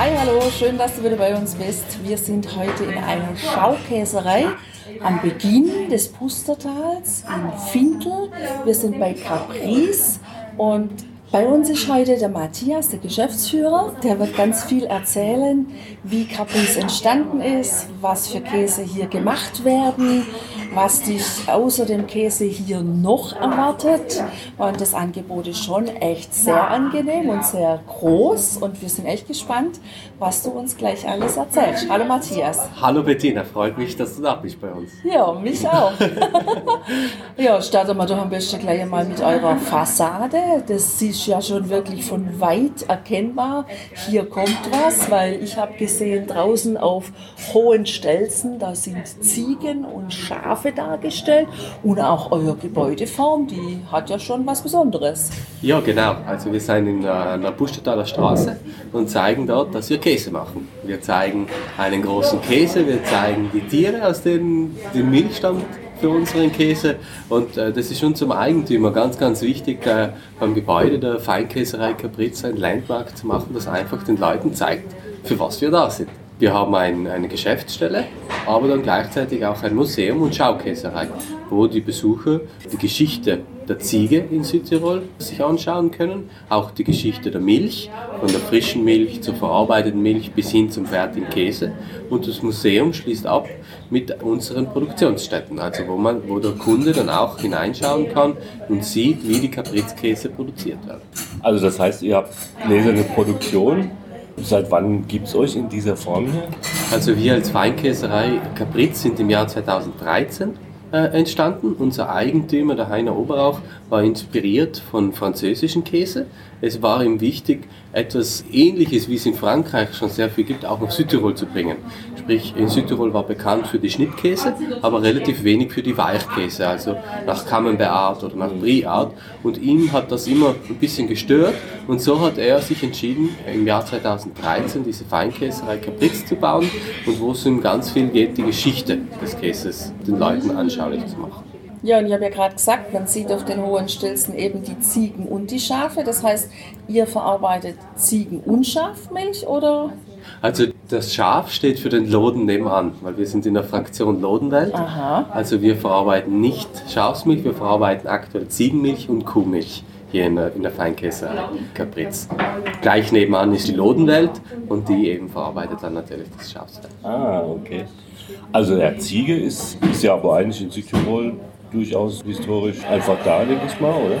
Hi, hallo, schön, dass du wieder bei uns bist. Wir sind heute in einer Schaukäserei am Beginn des Pustertals in Fintel. Wir sind bei Caprice und bei uns ist heute der Matthias, der Geschäftsführer. Der wird ganz viel erzählen, wie Caprice entstanden ist, was für Käse hier gemacht werden, was dich außer dem Käse hier noch erwartet. Und das Angebot ist schon echt sehr angenehm und sehr groß. Und wir sind echt gespannt, was du uns gleich alles erzählst. Hallo Matthias. Hallo Bettina, freut mich, dass du da bist bei uns. Ja, mich auch. ja, starten wir doch am besten gleich mal mit eurer Fassade. Das ist ja schon wirklich von weit erkennbar. Hier kommt was, weil ich habe gesehen draußen auf hohen Stelzen, da sind Ziegen und Schafe dargestellt und auch eure Gebäudeform, die hat ja schon was Besonderes. Ja, genau. Also wir sind in der Buschetaler Straße und zeigen dort, dass wir Käse machen. Wir zeigen einen großen Käse, wir zeigen die Tiere, aus denen die Milch stammt für unseren Käse. Und äh, das ist unserem Eigentümer ganz, ganz wichtig, äh, beim Gebäude der Feinkäserei Capriza ein Landmark zu machen, das einfach den Leuten zeigt, für was wir da sind. Wir haben ein, eine Geschäftsstelle, aber dann gleichzeitig auch ein Museum und Schaukäserei, wo die Besucher die Geschichte der Ziege in Südtirol sich anschauen können, auch die Geschichte der Milch, von der frischen Milch zur verarbeiteten Milch bis hin zum fertigen Käse. Und das Museum schließt ab mit unseren Produktionsstätten, also wo, man, wo der Kunde dann auch hineinschauen kann und sieht, wie die Caprizkäse produziert werden. Also das heißt, ihr habt gläserne Produktion Seit wann gibt es euch in dieser Form hier? Also wir als Weinkäserei Capriz sind im Jahr 2013 äh, entstanden. Unser Eigentümer, der Heiner Oberauch, war inspiriert von französischen Käse. Es war ihm wichtig, etwas Ähnliches, wie es in Frankreich schon sehr viel gibt, auch nach Südtirol zu bringen. Sprich, in Südtirol war bekannt für die Schnittkäse, aber relativ wenig für die Weichkäse, also nach Camembert oder nach Brie Art. Und ihm hat das immer ein bisschen gestört und so hat er sich entschieden, im Jahr 2013 diese Feinkäserei Capriz zu bauen und wo es ihm ganz viel geht, die Geschichte des Käses den Leuten anschaulich zu machen. Ja, und ich habe ja gerade gesagt, man sieht auf den hohen Stilzen eben die Ziegen und die Schafe. Das heißt, ihr verarbeitet Ziegen- und Schafmilch oder? Also das Schaf steht für den Loden nebenan, weil wir sind in der Fraktion Lodenwelt. Aha. Also wir verarbeiten nicht Schafsmilch, wir verarbeiten aktuell Ziegenmilch und Kuhmilch hier in der, in der Feinkäserei Capriz. Gleich nebenan ist die Lodenwelt und die eben verarbeitet dann natürlich das Schafsfell. Ah, okay. Also der Ziege ist, ist ja aber eigentlich in Südtirol durchaus historisch einfach da, denke ich mal, oder?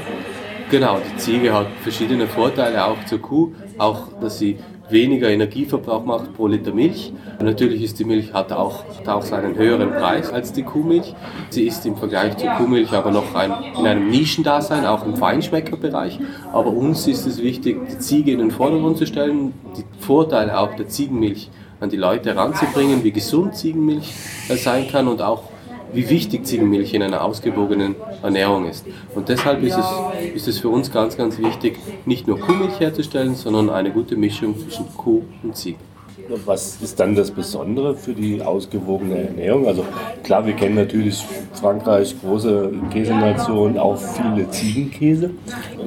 Genau, die Ziege hat verschiedene Vorteile auch zur Kuh, auch dass sie weniger Energieverbrauch macht pro Liter Milch. Natürlich ist die Milch hat auch, hat auch seinen höheren Preis als die Kuhmilch. Sie ist im Vergleich zur Kuhmilch aber noch ein, in einem Nischendasein, auch im Feinschmeckerbereich. Aber uns ist es wichtig, die Ziege in den Vordergrund zu stellen, die Vorteile auch der Ziegenmilch an die Leute heranzubringen, wie gesund Ziegenmilch sein kann und auch wie wichtig Ziegenmilch in einer ausgewogenen Ernährung ist. Und deshalb ist es, ist es für uns ganz, ganz wichtig, nicht nur Kuhmilch herzustellen, sondern eine gute Mischung zwischen Kuh und Ziege. Was ist dann das Besondere für die ausgewogene Ernährung? Also klar, wir kennen natürlich Frankreich, große Käsenation, auch viele Ziegenkäse.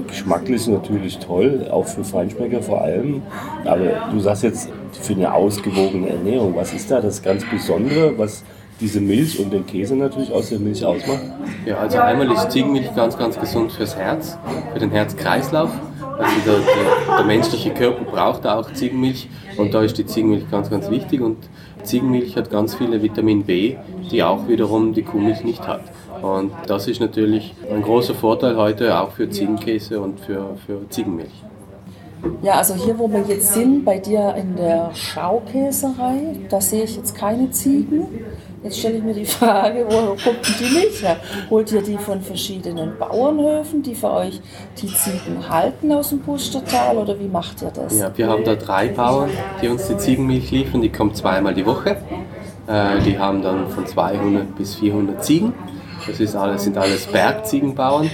Geschmacklich natürlich toll, auch für Feinschmecker vor allem. Aber du sagst jetzt für eine ausgewogene Ernährung, was ist da das ganz Besondere, was diese Milch und den Käse natürlich aus der Milch ausmacht? Ja, also einmal ist Ziegenmilch ganz, ganz gesund fürs Herz, für den Herzkreislauf. Also der, der, der, menschliche Körper braucht auch Ziegenmilch und da ist die Ziegenmilch ganz, ganz wichtig und Ziegenmilch hat ganz viele Vitamin B, die auch wiederum die Kuhmilch nicht hat. Und das ist natürlich ein großer Vorteil heute auch für Ziegenkäse und für, für Ziegenmilch. Ja, also hier, wo wir jetzt sind, bei dir in der Schaukäserei, da sehe ich jetzt keine Ziegen. Jetzt stelle ich mir die Frage, woher kommt die Milch her? Holt ihr die von verschiedenen Bauernhöfen, die für euch die Ziegen halten aus dem Pustertal oder wie macht ihr das? Ja, wir haben da drei Bauern, die uns die Ziegenmilch liefern. Die kommt zweimal die Woche. Äh, die haben dann von 200 bis 400 Ziegen. Das ist alles, sind alles Bergziegenbauern.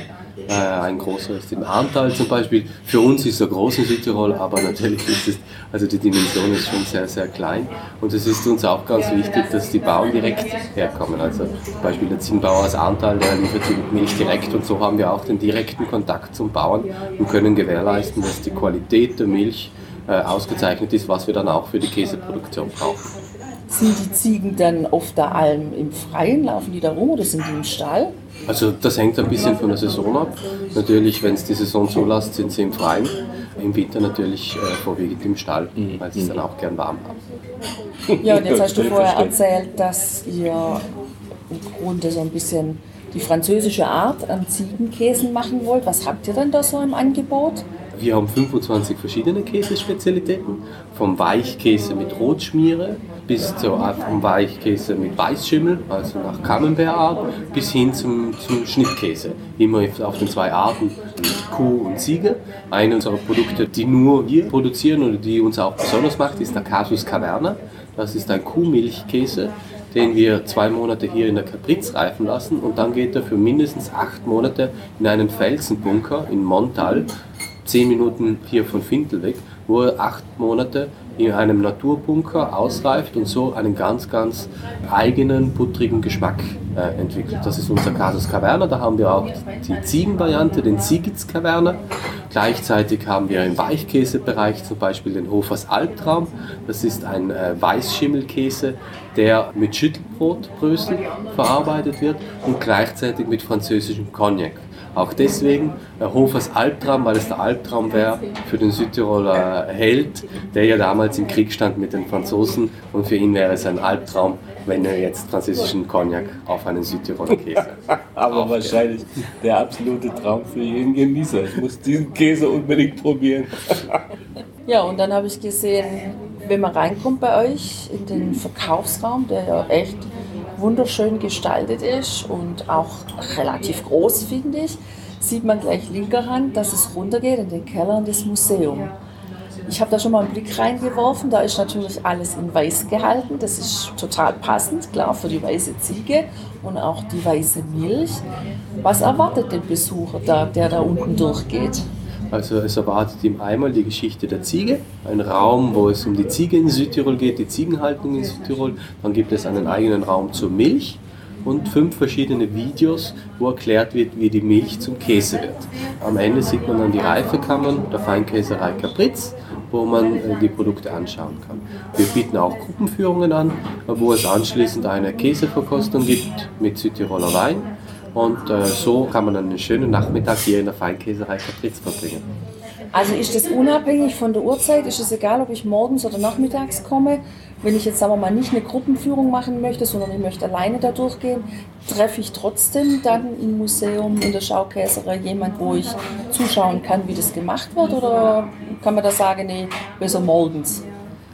Äh, ein großer Arntal zum Beispiel. Für uns ist er groß in Südtirol, aber natürlich ist es, also die Dimension ist schon sehr, sehr klein. Und es ist uns auch ganz wichtig, dass die Bauern direkt herkommen. Also zum Beispiel der Ziegenbauer aus Arntal, der liefert die Milch direkt und so haben wir auch den direkten Kontakt zum Bauern und können gewährleisten, dass die Qualität der Milch äh, ausgezeichnet ist, was wir dann auch für die Käseproduktion brauchen. Sind die Ziegen dann auf der Alm im Freien? Laufen die da rum oder sind die im Stall? Also das hängt ein bisschen von der Saison ab. Natürlich, wenn es die Saison zulässt, sind sie im Freien. Im Winter natürlich äh, vorwiegend im Stall, weil sie es dann auch gern warm haben. Ja, und jetzt hast du vorher erzählt, dass ihr im Grunde so ein bisschen die französische Art an Ziegenkäsen machen wollt. Was habt ihr denn da so im Angebot? Wir haben 25 verschiedene Käsespezialitäten, vom Weichkäse mit Rotschmiere bis zu, äh, vom Weichkäse mit Weißschimmel, also nach Camembert-Art, bis hin zum, zum Schnittkäse. Immer auf den zwei Arten, Kuh und Ziege. Eine unserer Produkte, die nur wir produzieren oder die uns auch besonders macht, ist der Casus Caverna. Das ist ein Kuhmilchkäse, den wir zwei Monate hier in der Capriz reifen lassen und dann geht er für mindestens acht Monate in einen Felsenbunker in Montal zehn Minuten hier von Fintel weg, wo er acht Monate in einem Naturbunker ausreift und so einen ganz, ganz eigenen, buttrigen Geschmack äh, entwickelt. Das ist unser Casus Caverna, da haben wir auch die Ziegenvariante, den Ziegitz Caverna. Gleichzeitig haben wir im Weichkäsebereich zum Beispiel den Hofers Albtraum. Das ist ein äh, Weißschimmelkäse, der mit Schüttelbrotbrösel verarbeitet wird und gleichzeitig mit französischem Cognac. Auch deswegen äh, Hofers Albtraum, weil es der Albtraum wäre für den Südtiroler Held, der ja damals im Krieg stand mit den Franzosen und für ihn wäre es ein Albtraum, wenn er jetzt französischen Cognac auf einen Südtiroler Käse. Aber aufklärt. wahrscheinlich der absolute Traum für jeden Genießer. Ich muss diesen Käse unbedingt probieren. Ja, und dann habe ich gesehen, wenn man reinkommt bei euch in den Verkaufsraum, der ja echt wunderschön gestaltet ist und auch relativ groß, finde ich, sieht man gleich linker Hand, dass es runtergeht in den Keller in das Museum. Ich habe da schon mal einen Blick reingeworfen, da ist natürlich alles in weiß gehalten. Das ist total passend, klar, für die weiße Ziege und auch die weiße Milch. Was erwartet den Besucher da, der da unten durchgeht? Also es erwartet ihm einmal die Geschichte der Ziege, ein Raum, wo es um die Ziege in Südtirol geht, die Ziegenhaltung in Südtirol. Dann gibt es einen eigenen Raum zur Milch und fünf verschiedene Videos, wo erklärt wird, wie die Milch zum Käse wird. Am Ende sieht man dann die Reifekammern der Feinkäserei Capriz, wo man äh, die Produkte anschauen kann. Wir bieten auch Gruppenführungen an, wo es anschließend eine Käseverkostung gibt mit Südtiroler Wein. Und äh, so kann man einen schönen Nachmittag hier in der Feinkäserei Capriz verbringen. Also ist das unabhängig von der Uhrzeit? Ist es egal, ob ich morgens oder nachmittags komme? Wenn ich jetzt sagen wir mal nicht eine Gruppenführung machen möchte, sondern ich möchte alleine da durchgehen, treffe ich trotzdem dann im Museum, in der Schaukäserei jemand, wo ich zuschauen kann, wie das gemacht wird? Oder kann man da sagen, nee, besser morgens?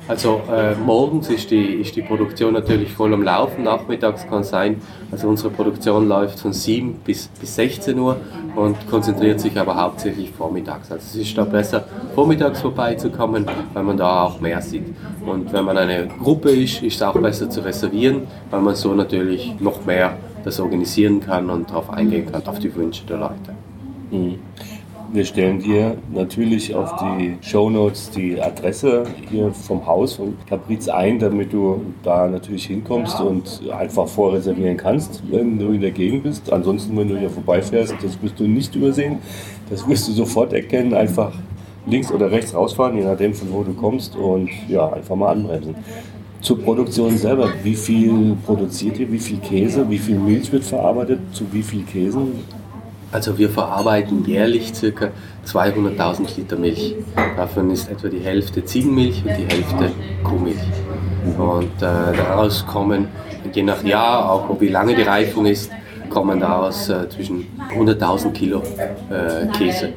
Also äh, morgens ist die, ist die Produktion natürlich voll am Laufen, nachmittags kann sein, also unsere Produktion läuft von 7 bis, bis 16 Uhr und konzentriert sich aber hauptsächlich vormittags. Also es ist da besser, vormittags vorbeizukommen, weil man da auch mehr sieht. Und wenn man eine Gruppe ist, ist es auch besser zu reservieren, weil man so natürlich noch mehr das organisieren kann und darauf eingehen kann, auf die Wünsche der Leute. Wir stellen dir natürlich auf die Shownotes die Adresse hier vom Haus von Capriz ein, damit du da natürlich hinkommst und einfach vorreservieren kannst, wenn du in der Gegend bist. Ansonsten, wenn du hier vorbeifährst, das wirst du nicht übersehen. Das wirst du sofort erkennen. Einfach links oder rechts rausfahren, je nachdem von wo du kommst und ja, einfach mal anbremsen. Zur Produktion selber, wie viel produziert ihr, wie viel Käse, wie viel Milch wird verarbeitet, zu wie viel Käsen? Also wir verarbeiten jährlich ca. 200.000 Liter Milch. Davon ist etwa die Hälfte Ziegenmilch und die Hälfte Kuhmilch. Und äh, daraus kommen, je nach Jahr, auch wie lange die Reifung ist, kommen daraus äh, zwischen 100.000 Kilo äh, Käse.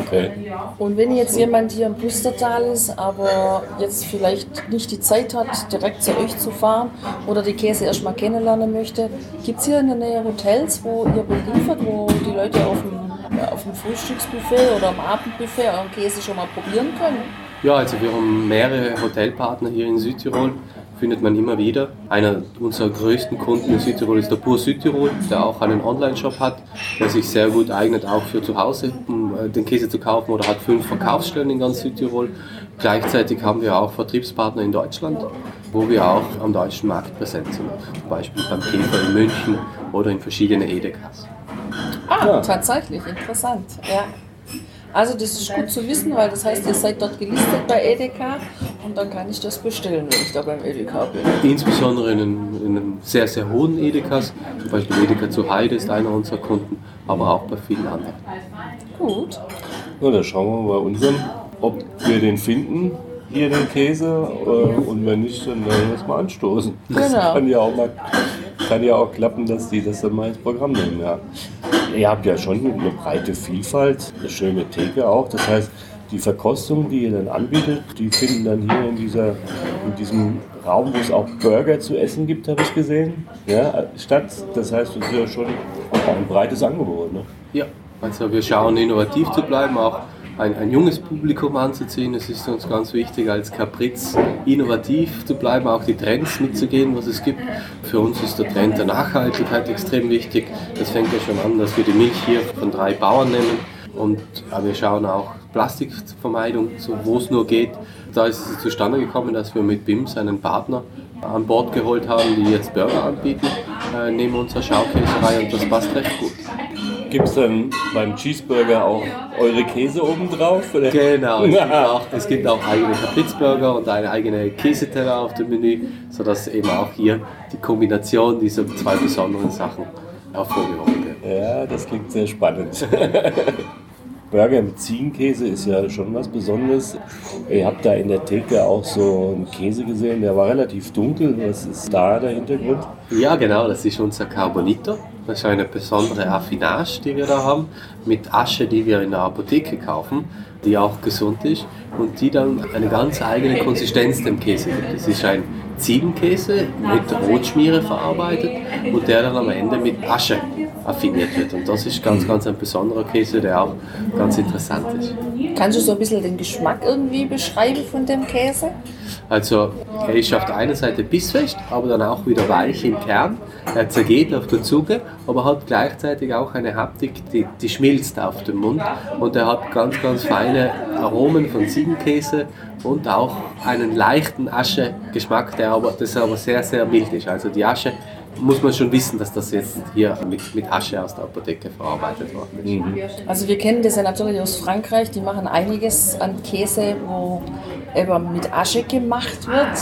Okay. Und wenn jetzt jemand hier im Pustertal ist, aber jetzt vielleicht nicht die Zeit hat, direkt zu euch zu fahren oder die Käse erstmal kennenlernen möchte, gibt es hier in der Nähe Hotels, wo ihr beliefert, wo die Leute auf dem, auf dem Frühstücksbuffet oder am Abendbuffet euren Käse schon mal probieren können? Ja, also wir haben mehrere Hotelpartner hier in Südtirol, findet man immer wieder. Einer unserer größten Kunden in Südtirol ist der Pur Südtirol, der auch einen Online-Shop hat, der sich sehr gut eignet, auch für zu Hause, um äh, den Käse zu kaufen oder hat fünf Verkaufsstellen in ganz Südtirol. Gleichzeitig haben wir auch Vertriebspartner in Deutschland, wo wir auch am deutschen Markt präsent sind. Zum Beispiel beim Käfer in München oder in verschiedenen Edekas. Ah, ja. tatsächlich, interessant. Ja. Also das ist gut zu wissen, weil das heißt, ihr seid dort gelistet bei Edeka und dann kann ich das bestellen, wenn ich da beim Edeka bin. Insbesondere in einem, in einem sehr, sehr hohen Edekas, zum Beispiel Edeka zu Heide ist einer unserer Kunden, aber auch bei vielen anderen. Gut. Na, dann schauen wir mal unseren, ob wir den finden hier den Käse äh, und wenn nicht, dann werden wir es mal anstoßen. Das Genau. kann ja auch mal kann ja auch klappen, dass die das dann mal ins Programm nehmen. Ja. Ihr habt ja schon eine breite Vielfalt, eine schöne Theke auch. Das heißt, die Verkostung, die ihr dann anbietet, die finden dann hier in, dieser, in diesem Raum, wo es auch Burger zu essen gibt, habe ich gesehen, ja, statt. Das heißt, es ist ja schon auch ein breites Angebot. Ne? Ja, also wir schauen innovativ zu bleiben, auch ein, ein junges Publikum anzuziehen. Es ist uns ganz wichtig, als Capriz innovativ zu bleiben, auch die Trends mitzugehen, was es gibt. Für uns ist der Trend der Nachhaltigkeit extrem wichtig. Das fängt ja schon an, dass wir die Milch hier von drei Bauern nehmen. Und ja, wir schauen auch Plastikvermeidung, so, wo es nur geht. Da ist es zustande gekommen, dass wir mit BIMS einen Partner an Bord geholt haben, die jetzt Burger anbieten, äh, neben unserer Schaukäserei und das passt recht gut. Gibt es dann beim Cheeseburger auch eure Käse obendrauf? Oder? Genau, es gibt auch, es gibt auch eigene Capritzburger und eine eigene Käseteller auf dem Menü, sodass eben auch hier die Kombination dieser zwei besonderen Sachen hervorgehoben wird. Ja, das klingt sehr spannend. Burger mit Ziegenkäse ist ja schon was Besonderes. Ihr habt da in der Theke auch so einen Käse gesehen, der war relativ dunkel. Was ist da der Hintergrund? Ja, genau, das ist unser Carbonito. Das ist eine besondere Affinage, die wir da haben, mit Asche, die wir in der Apotheke kaufen, die auch gesund ist und die dann eine ganz eigene Konsistenz dem Käse gibt. Es ist ein Ziegenkäse mit Rotschmiere verarbeitet und der dann am Ende mit Asche affiniert wird. Und das ist ganz, ganz ein besonderer Käse, der auch ganz interessant ist. Kannst du so ein bisschen den Geschmack irgendwie beschreiben von dem Käse? Also er ist auf der einen Seite bissfest, aber dann auch wieder weich im Kern. Er zergeht auf der Zunge, aber hat gleichzeitig auch eine Haptik, die, die schmilzt auf dem Mund. Und er hat ganz, ganz feine Aromen von Ziegenkäse und auch einen leichten Aschegeschmack, der aber, das aber sehr, sehr mild ist. Also die Asche muss man schon wissen, dass das jetzt hier mit, mit Asche aus der Apotheke verarbeitet worden ist. Also wir kennen das ja natürlich aus Frankreich, die machen einiges an Käse, wo eben mit Asche gemacht wird.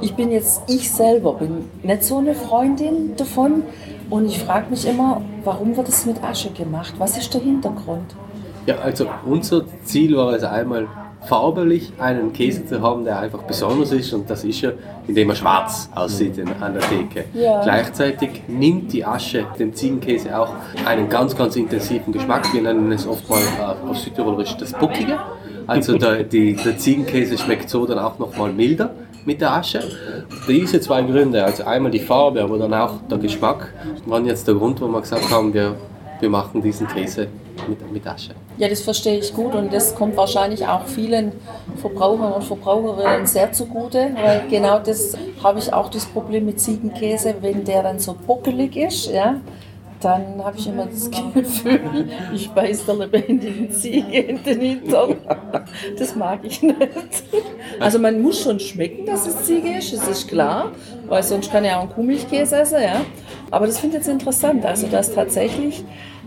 Ich bin jetzt, ich selber bin nicht so eine Freundin davon und ich frage mich immer, warum wird es mit Asche gemacht? Was ist der Hintergrund? Ja, also unser Ziel war es einmal farblich einen Käse zu haben, der einfach besonders ist und das ist ja, indem er schwarz aussieht an der Theke. Ja. Gleichzeitig nimmt die Asche dem Ziegenkäse auch einen ganz, ganz intensiven Geschmack. Wir nennen es oft mal äh, auf Südtirolerisch das Buckige. Also der, die, der Ziegenkäse schmeckt so dann auch nochmal milder mit der Asche. Diese zwei Gründe, also einmal die Farbe, aber dann auch der Geschmack, waren jetzt der Grund, wo wir gesagt haben, wir, wir machen diesen Käse mit, mit Asche. Ja, das verstehe ich gut und das kommt wahrscheinlich auch vielen Verbrauchern und Verbraucherinnen sehr zugute, weil genau das habe ich auch das Problem mit Ziegenkäse, wenn der dann so buckelig ist, ja, dann habe ich immer das Gefühl, ich beiß der lebendigen Ziege in den Hintern. Das mag ich nicht. Also man muss schon schmecken, dass es Ziege ist, das ist klar, weil sonst kann ich auch einen Kuhmilchkäse essen, ja. Aber das finde ich jetzt interessant, also dass tatsächlich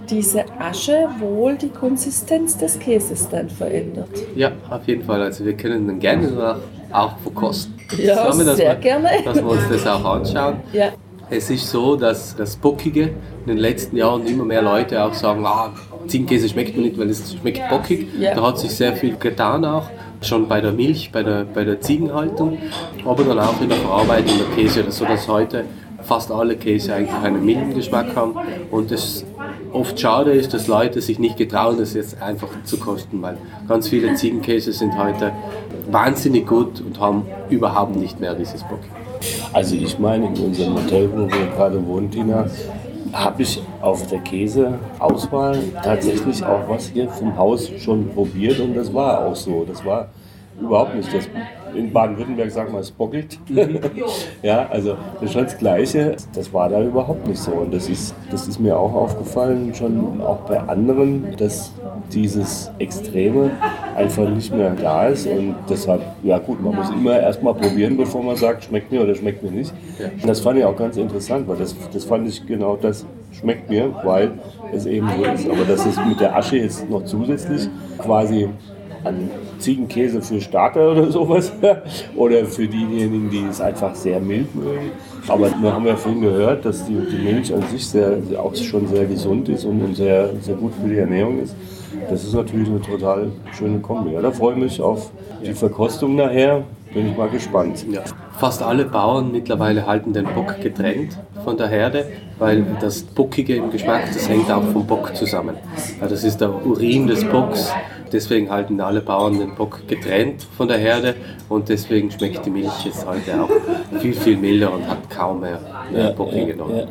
diese Asche wohl die Konsistenz des Käses dann verändert. Ja, auf jeden Fall. Also wir können den gerne danach auch verkosten. Ja, Zusammen, sehr wir, gerne. Dass wir uns das auch anschauen. Ja. Es ist so, dass das Bockige in den letzten Jahren immer mehr Leute auch sagen, ah, Ziegenkäse schmeckt mir nicht, weil es schmeckt bockig. Ja. Da hat sich sehr viel getan auch, schon bei der Milch, bei der, bei der Ziegenhaltung, aber dann auch in der Verarbeitung der Käse, so dass heute fast alle Käse eigentlich einen milden Geschmack haben und es oft schade ist, dass Leute sich nicht getrauen, das jetzt einfach zu kosten, weil ganz viele Ziegenkäse sind heute wahnsinnig gut und haben überhaupt nicht mehr dieses Bock. Also ich meine, in unserem Hotel, wo wir gerade wohnen, Tina, habe ich auf der Käseauswahl tatsächlich auch was hier vom Haus schon probiert und das war auch so. Das war überhaupt nicht das in Baden-Württemberg sagen wir, es bockelt. ja, also das ist schon das Gleiche. Das war da überhaupt nicht so. Und das ist, das ist mir auch aufgefallen, schon auch bei anderen, dass dieses Extreme einfach nicht mehr da ist. Und deshalb, ja gut, man muss immer erstmal probieren, bevor man sagt, schmeckt mir oder schmeckt mir nicht. Und das fand ich auch ganz interessant, weil das, das fand ich genau das schmeckt mir, weil es eben so ist. Aber dass es mit der Asche jetzt noch zusätzlich quasi an Ziegenkäse für Starter oder sowas oder für diejenigen, die es einfach sehr mild mögen. Aber wir haben ja vorhin gehört, dass die, die Milch an sich sehr, auch schon sehr gesund ist und sehr, sehr gut für die Ernährung ist. Das ist natürlich eine total schöne Kombi. Ja, da freue ich mich auf die Verkostung nachher. Bin ich mal gespannt. Ja. Fast alle Bauern mittlerweile halten den Bock getrennt von der Herde, weil das Bockige im Geschmack, das hängt auch vom Bock zusammen. Ja, das ist der Urin des Bocks. Deswegen halten alle Bauern den Bock getrennt von der Herde und deswegen schmeckt die Milch jetzt heute auch viel, viel milder und hat kaum mehr äh, bockige Noten.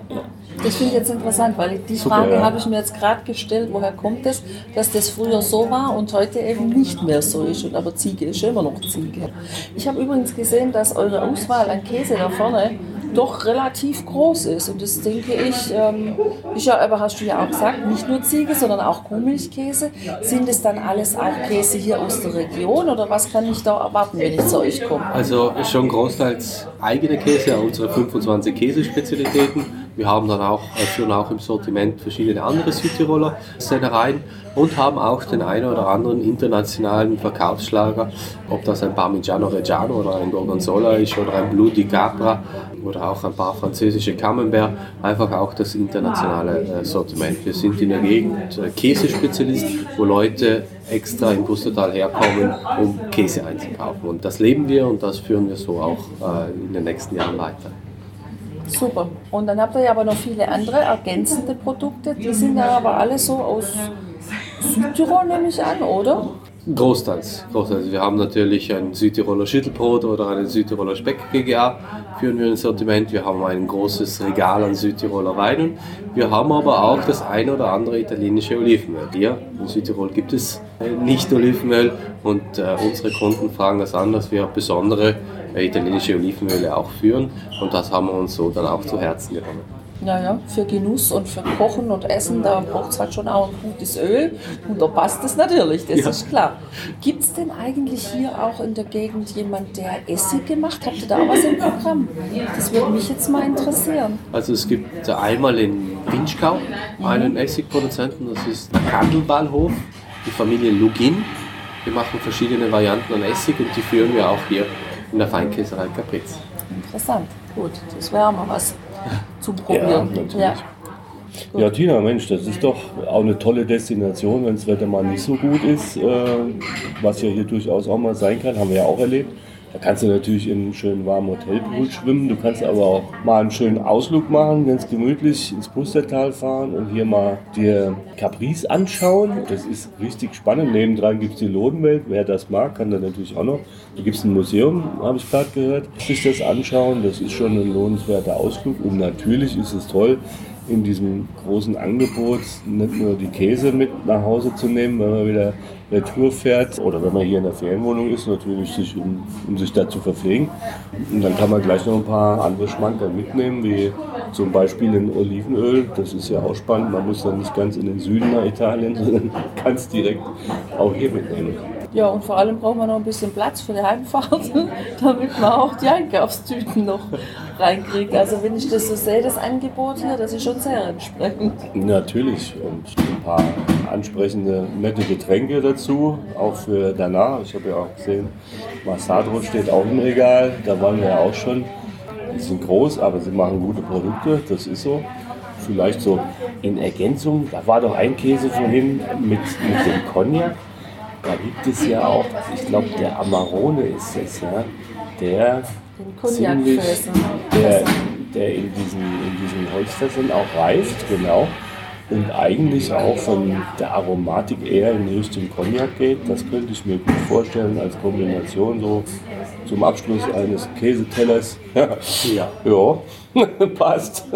Das finde ich jetzt interessant, weil die Frage ja. habe ich mir jetzt gerade gestellt, woher kommt es, dass das früher so war und heute eben nicht mehr so ist. Und aber Ziege ist immer noch Ziege. Ich habe übrigens gesehen, dass eure Auswahl an Käse da vorne doch relativ groß ist. Und das denke ich, ähm, ich aber hast du ja auch gesagt, nicht nur Ziege, sondern auch Kuhmilchkäse. Sind es dann alles auch Käse hier aus der Region oder was kann ich da erwarten, wenn ich zu euch komme? Also schon großteils eigene Käse, unsere 25 Käsespezialitäten wir haben dann auch, äh, führen auch im Sortiment verschiedene andere Südtiroler Sennereien und haben auch den einen oder anderen internationalen Verkaufsschlager, ob das ein Parmigiano Reggiano oder ein Gorgonzola ist oder ein Blue di Capra oder auch ein paar französische Camembert, einfach auch das internationale äh, Sortiment. Wir sind in der Gegend äh, Käsespezialist, wo Leute extra im Pustertal herkommen, um Käse einzukaufen. Und das leben wir und das führen wir so auch in den nächsten Jahren weiter. Super. Und dann habt ihr ja aber noch viele andere ergänzende Produkte. Die sind ja aber alle so aus Südtirol, nehme ich an, oder? Großteils. Großteils. Wir haben natürlich ein Südtiroler Schüttelbrot oder einen Südtiroler Speck GGA führen wir ins Sortiment. Wir haben ein großes Regal an Südtiroler Weinen. Wir haben aber auch das ein oder andere italienische Olivenöl. Hier in Südtirol gibt es nicht Olivenöl und äh, unsere Kunden fragen das an, dass wir besondere italienische Olivenöle auch führen und das haben wir uns so dann auch zu Herzen genommen. Ja, ja, für Genuss und für Kochen und Essen, da braucht es halt schon auch ein gutes Öl. Und da passt es natürlich, das ja. ist klar. Gibt es denn eigentlich hier auch in der Gegend jemand, der Essig gemacht? Habt ihr da was im Programm? Das würde mich jetzt mal interessieren. Also es gibt einmal in Winschkau einen mhm. Essigproduzenten, das ist der Kandelbahnhof, die Familie Lugin. Wir machen verschiedene Varianten an Essig und die führen wir auch hier in der Feinkäserei Capriz. Interessant, gut, das wäre mal was zum Probieren. Ja, ja. ja, Tina, Mensch, das ist doch auch eine tolle Destination, wenn das Wetter mal nicht so gut ist, äh, was ja hier durchaus auch mal sein kann, haben wir ja auch erlebt. Da kannst du natürlich in einem schönen warmen Hotelpool schwimmen. Du kannst aber auch mal einen schönen Ausflug machen, ganz gemütlich ins Pustertal fahren und hier mal dir Caprice anschauen. Das ist richtig spannend. Nebendran gibt es die Lodenwelt. Wer das mag, kann da natürlich auch noch. Da gibt es ein Museum, habe ich gerade gehört. Sich das anschauen, das ist schon ein lohnenswerter Ausflug. Und natürlich ist es toll, in diesem großen Angebot nicht nur die Käse mit nach Hause zu nehmen, wenn man wieder Retour fährt oder wenn man hier in der Ferienwohnung ist, natürlich sich, um, um sich da zu verpflegen. Und dann kann man gleich noch ein paar andere Schmankerl mitnehmen, wie zum Beispiel ein Olivenöl. Das ist ja auch spannend. Man muss dann nicht ganz in den Süden nach Italien, sondern es direkt auch hier mitnehmen. Ja, und vor allem braucht man noch ein bisschen Platz für die Heimfahrt, damit man auch die Einkaufstüten noch reinkriegt. Also wenn ich das so sehe, das Angebot hier, das ist schon sehr entsprechend. Natürlich. Und ein paar ansprechende, nette Getränke dazu, auch für danach. Ich habe ja auch gesehen, Massadro steht auch im Regal, da waren wir ja auch schon. Die sind groß, aber sie machen gute Produkte, das ist so. Vielleicht so in Ergänzung, da war doch ein Käse vorhin mit, mit dem Cognac da gibt es ja auch, ich glaube, der Amarone ist es, ja, der ziemlich, der, der in diesen, in diesen Holzfässern auch reift, genau. Und eigentlich auch von der Aromatik eher in Richtung Cognac geht. Das könnte ich mir gut vorstellen als Kombination so zum Abschluss eines Käsetellers. ja, ja. passt.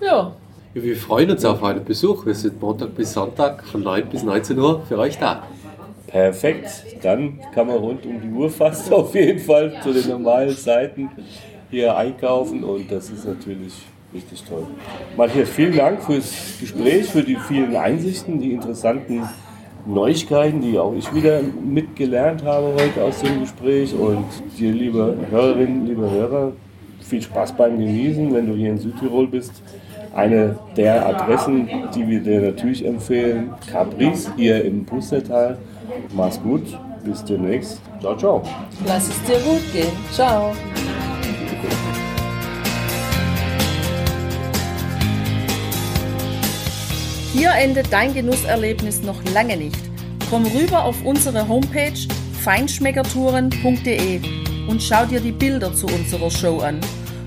Ja. Wir freuen uns auf einen Besuch. Wir sind Montag bis Sonntag von 9 bis 19 Uhr für euch da. Perfekt, dann kann man rund um die Uhr fast auf jeden Fall zu den normalen Zeiten hier einkaufen und das ist natürlich richtig toll. Matthias, vielen Dank fürs Gespräch, für die vielen Einsichten, die interessanten Neuigkeiten, die auch ich wieder mitgelernt habe heute aus dem Gespräch und dir, liebe Hörerinnen, liebe Hörer, viel Spaß beim Genießen, wenn du hier in Südtirol bist. Eine der Adressen, die wir dir natürlich empfehlen, Caprice hier im Pustertal. Mach's gut, bis demnächst. Ciao, ciao. Lass es dir gut gehen. Ciao. Hier endet dein Genusserlebnis noch lange nicht. Komm rüber auf unsere Homepage feinschmeckertouren.de und schau dir die Bilder zu unserer Show an.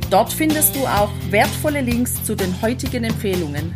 Dort findest du auch wertvolle Links zu den heutigen Empfehlungen.